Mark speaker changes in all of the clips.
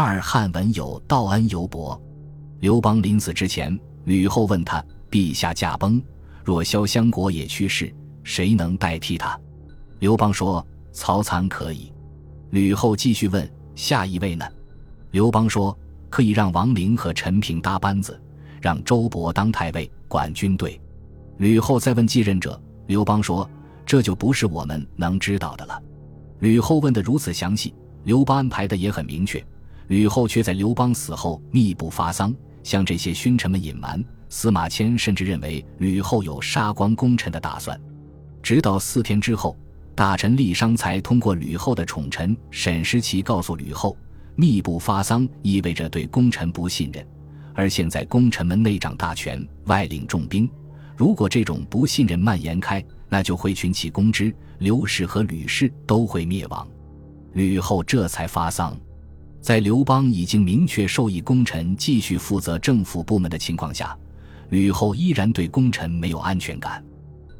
Speaker 1: 二汉文有道恩尤伯。刘邦临死之前，吕后问他：“陛下驾崩，若萧襄国也去世，谁能代替他？”刘邦说：“曹参可以。”吕后继续问：“下一位呢？”刘邦说：“可以让王陵和陈平搭班子，让周勃当太尉，管军队。”吕后再问继任者，刘邦说：“这就不是我们能知道的了。”吕后问得如此详细，刘邦安排的也很明确，吕后却在刘邦死后密不发丧，向这些勋臣们隐瞒。司马迁甚至认为吕后有杀光功臣的打算。直到四天之后。大臣郦商才通过吕后的宠臣沈师奇告诉吕后，密不发丧意味着对功臣不信任，而现在功臣们内掌大权，外领重兵，如果这种不信任蔓延开，那就会群起攻之，刘氏和吕氏都会灭亡。吕后这才发丧，在刘邦已经明确授意功臣继续负责政府部门的情况下，吕后依然对功臣没有安全感。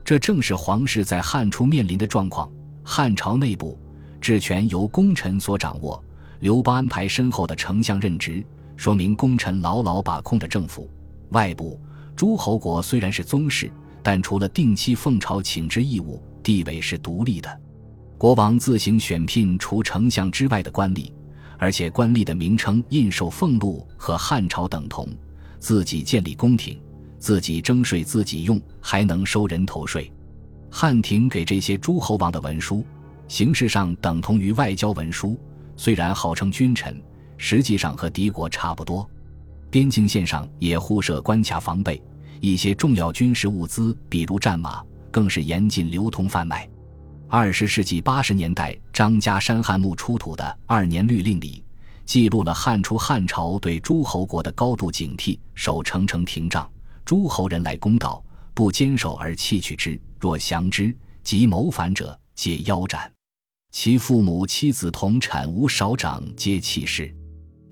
Speaker 1: 这正是皇室在汉初面临的状况。汉朝内部治权由功臣所掌握，刘邦安排深厚的丞相任职，说明功臣牢牢把控着政府。外部诸侯国虽然是宗室，但除了定期奉朝请之义务，地位是独立的。国王自行选聘除丞相之外的官吏，而且官吏的名称印绶俸禄和汉朝等同，自己建立宫廷。自己征税自己用，还能收人头税。汉廷给这些诸侯王的文书，形式上等同于外交文书，虽然号称君臣，实际上和敌国差不多。边境线上也互设关卡防备，一些重要军事物资，比如战马，更是严禁流通贩卖。二十世纪八十年代，张家山汉墓出土的《二年律令》里，记录了汉初汉朝对诸侯国的高度警惕，守城城亭障。诸侯人来攻道，不坚守而弃取之；若降之，即谋反者皆腰斩。其父母妻子同产无少长，皆弃世。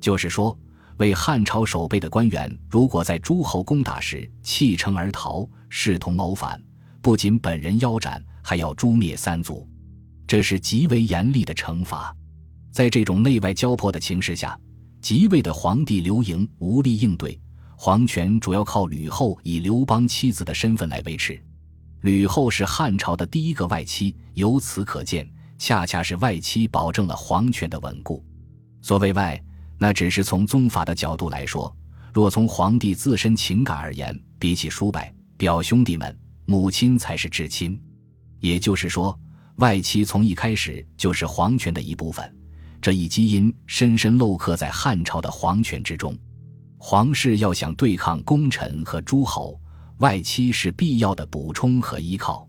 Speaker 1: 就是说，为汉朝守备的官员，如果在诸侯攻打时弃城而逃，视同谋反，不仅本人腰斩，还要诛灭三族。这是极为严厉的惩罚。在这种内外交迫的情势下，即位的皇帝刘盈无力应对。皇权主要靠吕后以刘邦妻子的身份来维持，吕后是汉朝的第一个外戚，由此可见，恰恰是外戚保证了皇权的稳固。所谓外，那只是从宗法的角度来说；若从皇帝自身情感而言，比起叔伯、表兄弟们，母亲才是至亲。也就是说，外戚从一开始就是皇权的一部分，这一基因深深镂刻在汉朝的皇权之中。皇室要想对抗功臣和诸侯，外戚是必要的补充和依靠。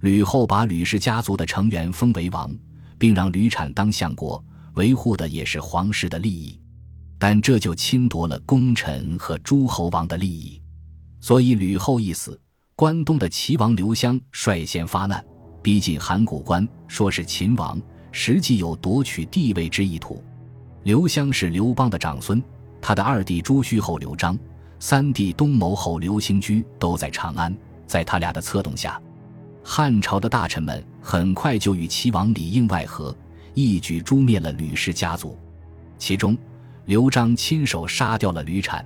Speaker 1: 吕后把吕氏家族的成员封为王，并让吕产当相国，维护的也是皇室的利益。但这就侵夺了功臣和诸侯王的利益。所以吕后一死，关东的齐王刘襄率先发难，逼近函谷关，说是秦王，实际有夺取帝位之意图。刘襄是刘邦的长孙。他的二弟朱虚后刘璋，三弟东牟后刘兴居都在长安，在他俩的策动下，汉朝的大臣们很快就与齐王里应外合，一举诛灭了吕氏家族。其中，刘璋亲手杀掉了吕产。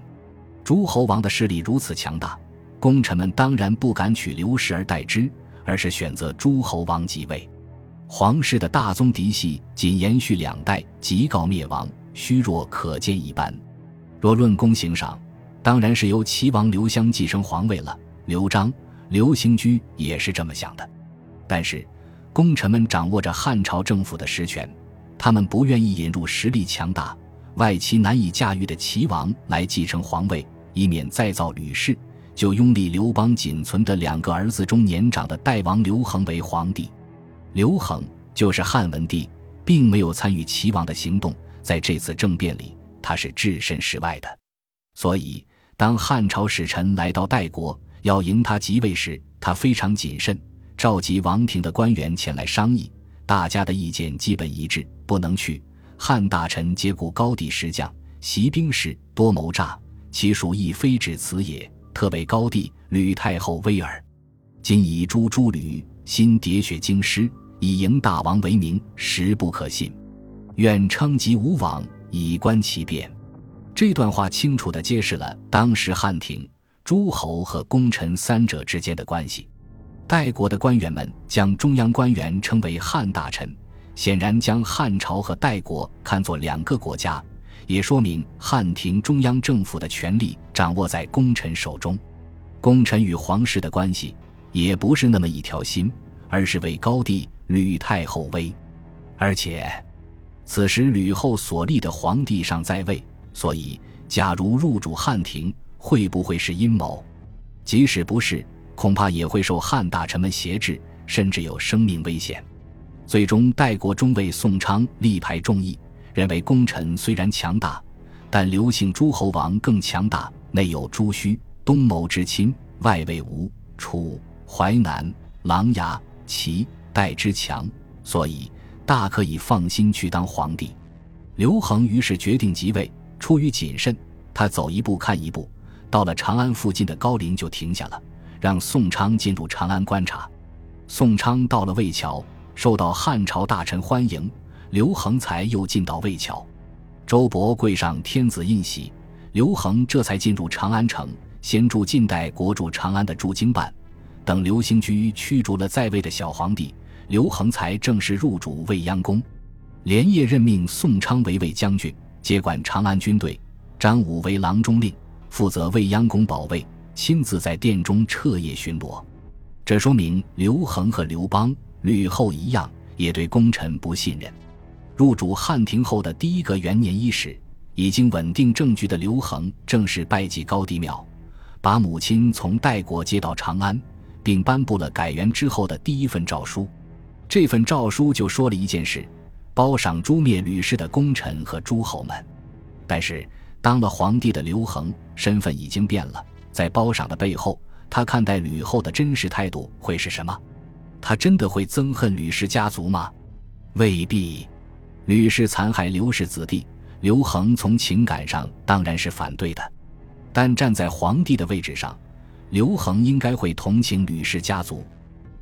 Speaker 1: 诸侯王的势力如此强大，功臣们当然不敢取刘氏而代之，而是选择诸侯王即位。皇室的大宗嫡系仅延续两代即告灭亡，虚弱可见一斑。若论功行赏，当然是由齐王刘襄继承皇位了。刘璋、刘兴居也是这么想的。但是，功臣们掌握着汉朝政府的实权，他们不愿意引入实力强大、外戚难以驾驭的齐王来继承皇位，以免再造吕氏，就拥立刘邦仅存的两个儿子中年长的代王刘恒为皇帝。刘恒就是汉文帝，并没有参与齐王的行动，在这次政变里。他是置身事外的，所以当汉朝使臣来到代国要迎他即位时，他非常谨慎，召集王庭的官员前来商议，大家的意见基本一致，不能去。汉大臣皆故高第石将，习兵士多谋诈，其属亦非止此也。特为高帝、吕太后威尔，今以诛诸吕，新喋血京师，以迎大王为名，实不可信。愿称疾无往。以观其变。这段话清楚地揭示了当时汉廷、诸侯和功臣三者之间的关系。代国的官员们将中央官员称为汉大臣，显然将汉朝和代国看作两个国家，也说明汉廷中央政府的权力掌握在功臣手中。功臣与皇室的关系也不是那么一条心，而是为高帝吕太后威，而且此时吕后所立的皇帝尚在位。所以，假如入主汉庭，会不会是阴谋？即使不是，恐怕也会受汉大臣们挟制，甚至有生命危险。最终，代国中尉宋昌力排众议，认为功臣虽然强大，但刘姓诸侯王更强大。内有朱须、东谋之亲，外魏吴、楚、淮南、琅琊、齐、代之强，所以大可以放心去当皇帝。刘恒于是决定即位。出于谨慎，他走一步看一步，到了长安附近的高陵就停下了，让宋昌进入长安观察。宋昌到了魏桥，受到汉朝大臣欢迎，刘恒才又进到魏桥。周勃跪上天子印玺，刘恒这才进入长安城，先驻近代国驻长安的驻京办。等刘兴居驱逐了在位的小皇帝，刘恒才正式入主未央宫，连夜任命宋昌为卫将军。接管长安军队，张武为郎中令，负责未央宫保卫，亲自在殿中彻夜巡逻。这说明刘恒和刘邦、吕后一样，也对功臣不信任。入主汉庭后的第一个元年伊始，已经稳定政局的刘恒正式拜祭高帝庙，把母亲从代国接到长安，并颁布了改元之后的第一份诏书。这份诏书就说了一件事。褒赏诛灭吕氏的功臣和诸侯们，但是当了皇帝的刘恒身份已经变了。在褒赏的背后，他看待吕后的真实态度会是什么？他真的会憎恨吕氏家族吗？未必。吕氏残害刘氏子弟，刘恒从情感上当然是反对的。但站在皇帝的位置上，刘恒应该会同情吕氏家族，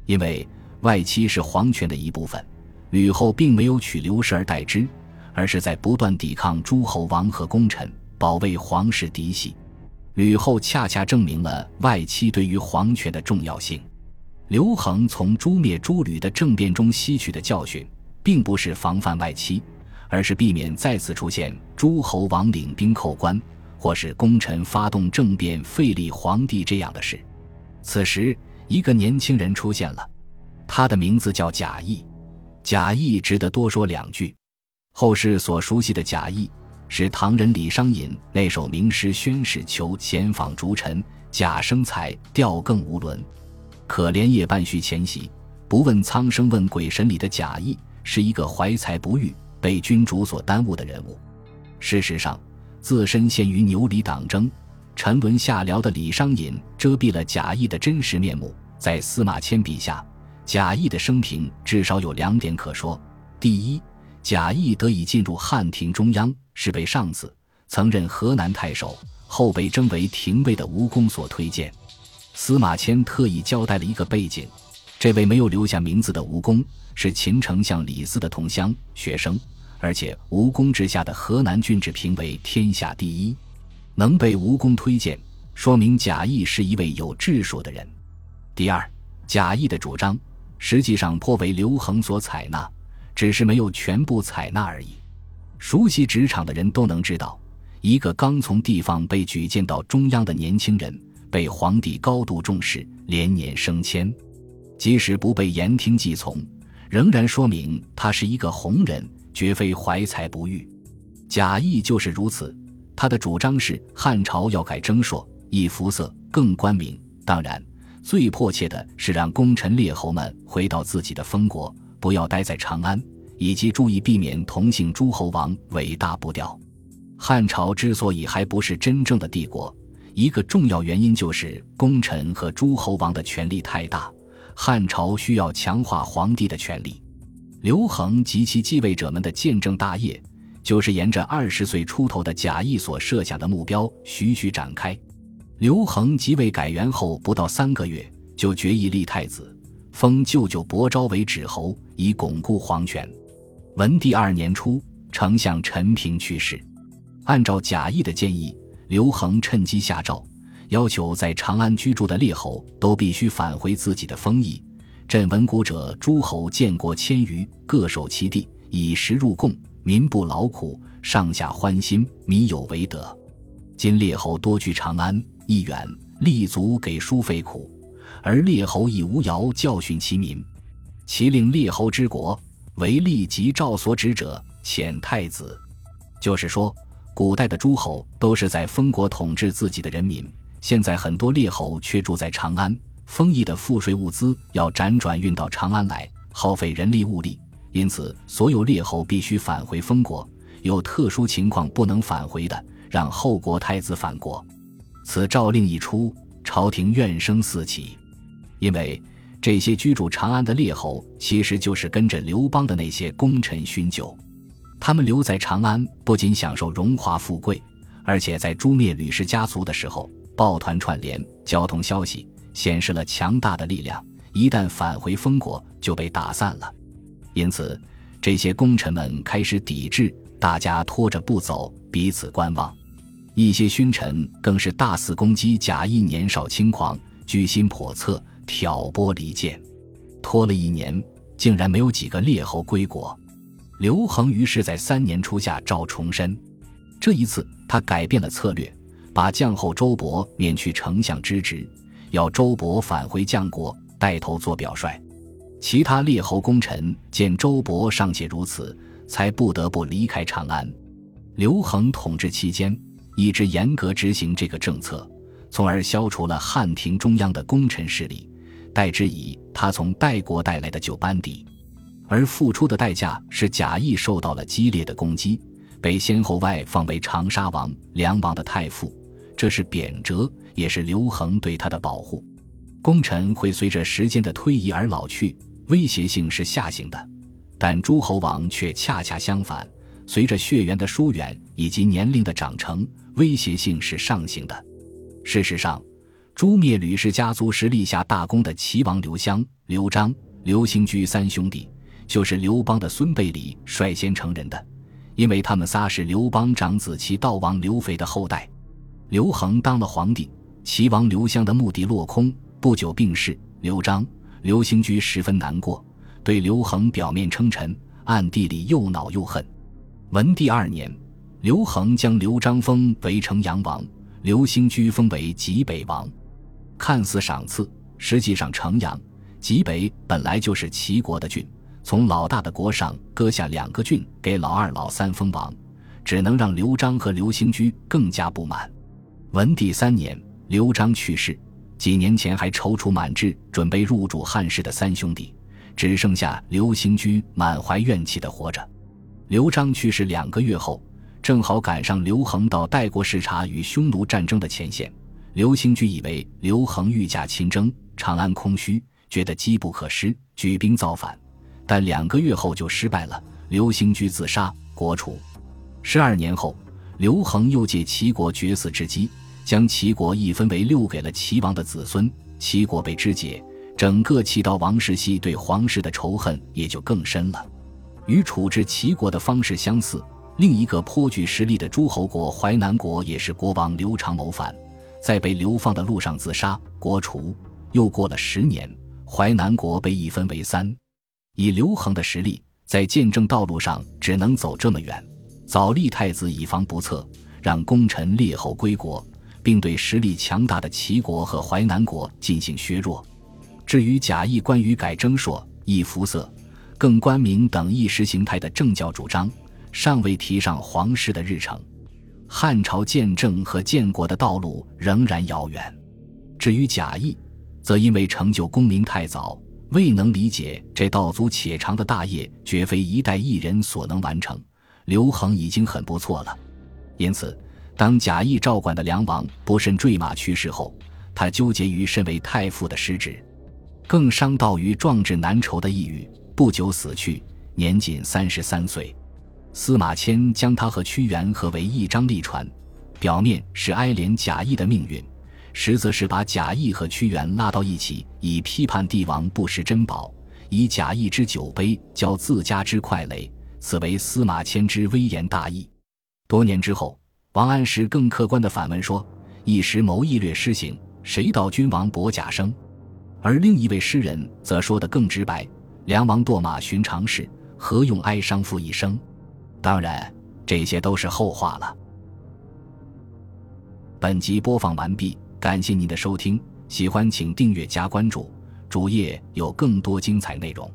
Speaker 1: 因为外戚是皇权的一部分。吕后并没有取刘氏而代之，而是在不断抵抗诸侯王和功臣，保卫皇室嫡系。吕后恰恰证明了外戚对于皇权的重要性。刘恒从诛灭诸吕的政变中吸取的教训，并不是防范外戚，而是避免再次出现诸侯王领兵扣关，或是功臣发动政变废立皇帝这样的事。此时，一个年轻人出现了，他的名字叫贾谊。贾谊值得多说两句。后世所熟悉的贾谊，是唐人李商隐那首名诗《宣使求前访逐臣》：“贾生才，调更无伦。可怜夜半虚前席，不问苍生问鬼神。”里的贾谊是一个怀才不遇、被君主所耽误的人物。事实上，自身陷于牛李党争、沉沦下僚的李商隐，遮蔽了贾谊的真实面目。在司马迁笔下。贾谊的生平至少有两点可说：第一，贾谊得以进入汉廷中央，是被上司曾任河南太守，后被征为廷尉的吴公所推荐。司马迁特意交代了一个背景：这位没有留下名字的吴公是秦丞相李斯的同乡学生，而且吴公之下的河南郡治评为天下第一，能被吴公推荐，说明贾谊是一位有智术的人。第二，贾谊的主张。实际上颇为刘恒所采纳，只是没有全部采纳而已。熟悉职场的人都能知道，一个刚从地方被举荐到中央的年轻人，被皇帝高度重视，连年升迁，即使不被言听计从，仍然说明他是一个红人，绝非怀才不遇。贾谊就是如此，他的主张是汉朝要改征朔，易服色，更官名。当然。最迫切的是让功臣列侯们回到自己的封国，不要待在长安，以及注意避免同姓诸侯王伟大不掉。汉朝之所以还不是真正的帝国，一个重要原因就是功臣和诸侯王的权力太大，汉朝需要强化皇帝的权力。刘恒及其继位者们的见证大业，就是沿着二十岁出头的贾谊所设下的目标徐徐展开。刘恒即位改元后不到三个月，就决意立太子，封舅舅伯昭为止侯，以巩固皇权。文帝二年初，丞相陈平去世。按照贾谊的建议，刘恒趁机下诏，要求在长安居住的列侯都必须返回自己的封邑。朕闻古者，诸侯建国千余，各守其地，以食入贡，民不劳苦，上下欢心，民有为德。今列侯多居长安，一远，立足给书费苦，而列侯亦无尧教训其民。其令列侯之国，为立即诏所指者，遣太子。就是说，古代的诸侯都是在封国统治自己的人民，现在很多列侯却住在长安。丰邑的赋税物资要辗转运到长安来，耗费人力物力，因此所有列侯必须返回封国。有特殊情况不能返回的，让后国太子返国。此诏令一出，朝廷怨声四起，因为这些居住长安的列侯其实就是跟着刘邦的那些功臣勋旧。他们留在长安，不仅享受荣华富贵，而且在诛灭吕氏家族的时候，抱团串联，交通消息。显示了强大的力量，一旦返回封国就被打散了。因此，这些功臣们开始抵制，大家拖着不走，彼此观望。一些勋臣更是大肆攻击贾谊年少轻狂、居心叵测、挑拨离间。拖了一年，竟然没有几个列侯归国。刘恒于是在三年初下诏重申，这一次他改变了策略，把将后周勃免去丞相之职。要周勃返回绛国，带头做表率。其他列侯功臣见周勃尚且如此，才不得不离开长安。刘恒统治期间，一直严格执行这个政策，从而消除了汉廷中央的功臣势力，代之以他从代国带来的旧班底。而付出的代价是贾谊受到了激烈的攻击，被先后外放为长沙王、梁王的太傅，这是贬谪。也是刘恒对他的保护。功臣会随着时间的推移而老去，威胁性是下行的；但诸侯王却恰恰相反，随着血缘的疏远以及年龄的长成，威胁性是上行的。事实上，诛灭吕氏家族时立下大功的齐王刘襄、刘璋、刘兴居三兄弟，就是刘邦的孙辈里率先成人的，因为他们仨是刘邦长子齐悼王刘肥的后代。刘恒当了皇帝。齐王刘襄的目的落空，不久病逝。刘璋、刘兴居十分难过，对刘恒表面称臣，暗地里又恼又恨。文帝二年，刘恒将刘璋封为城阳王，刘兴居封为济北王，看似赏赐，实际上城阳、济北本来就是齐国的郡，从老大的国上割下两个郡给老二、老三封王，只能让刘璋和刘兴居更加不满。文帝三年。刘璋去世，几年前还踌躇满志准备入主汉室的三兄弟，只剩下刘兴居满怀怨气的活着。刘璋去世两个月后，正好赶上刘恒到代国视察与匈奴战争的前线。刘兴居以为刘恒御驾亲征，长安空虚，觉得机不可失，举兵造反，但两个月后就失败了。刘兴居自杀，国除。十二年后，刘恒又借齐国绝嗣之机。将齐国一分为六，给了齐王的子孙，齐国被肢解，整个齐悼王室系对皇室的仇恨也就更深了。与处置齐国的方式相似，另一个颇具实力的诸侯国淮南国也是国王刘长谋反，在被流放的路上自杀，国除。又过了十年，淮南国被一分为三。以刘恒的实力，在建政道路上只能走这么远，早立太子以防不测，让功臣列侯归国。并对实力强大的齐国和淮南国进行削弱。至于贾谊关于改征朔、易服色、更官名等意识形态的政教主张，尚未提上皇室的日程。汉朝建政和建国的道路仍然遥远。至于贾谊，则因为成就功名太早，未能理解这道阻且长的大业绝非一代一人所能完成。刘恒已经很不错了，因此。当贾谊照管的梁王不慎坠马去世后，他纠结于身为太傅的失职，更伤悼于壮志难酬的抑郁，不久死去，年仅三十三岁。司马迁将他和屈原合为一张立传，表面是哀怜贾谊的命运，实则是把贾谊和屈原拉到一起，以批判帝王不识珍宝，以贾谊之酒杯浇自家之快垒，此为司马迁之微言大义。多年之后，王安石更客观的反问说：“一时谋议略施行，谁道君王薄甲生？”而另一位诗人则说得更直白：“梁王堕马寻常事，何用哀伤负一生？”当然，这些都是后话了。本集播放完毕，感谢您的收听，喜欢请订阅加关注，主页有更多精彩内容。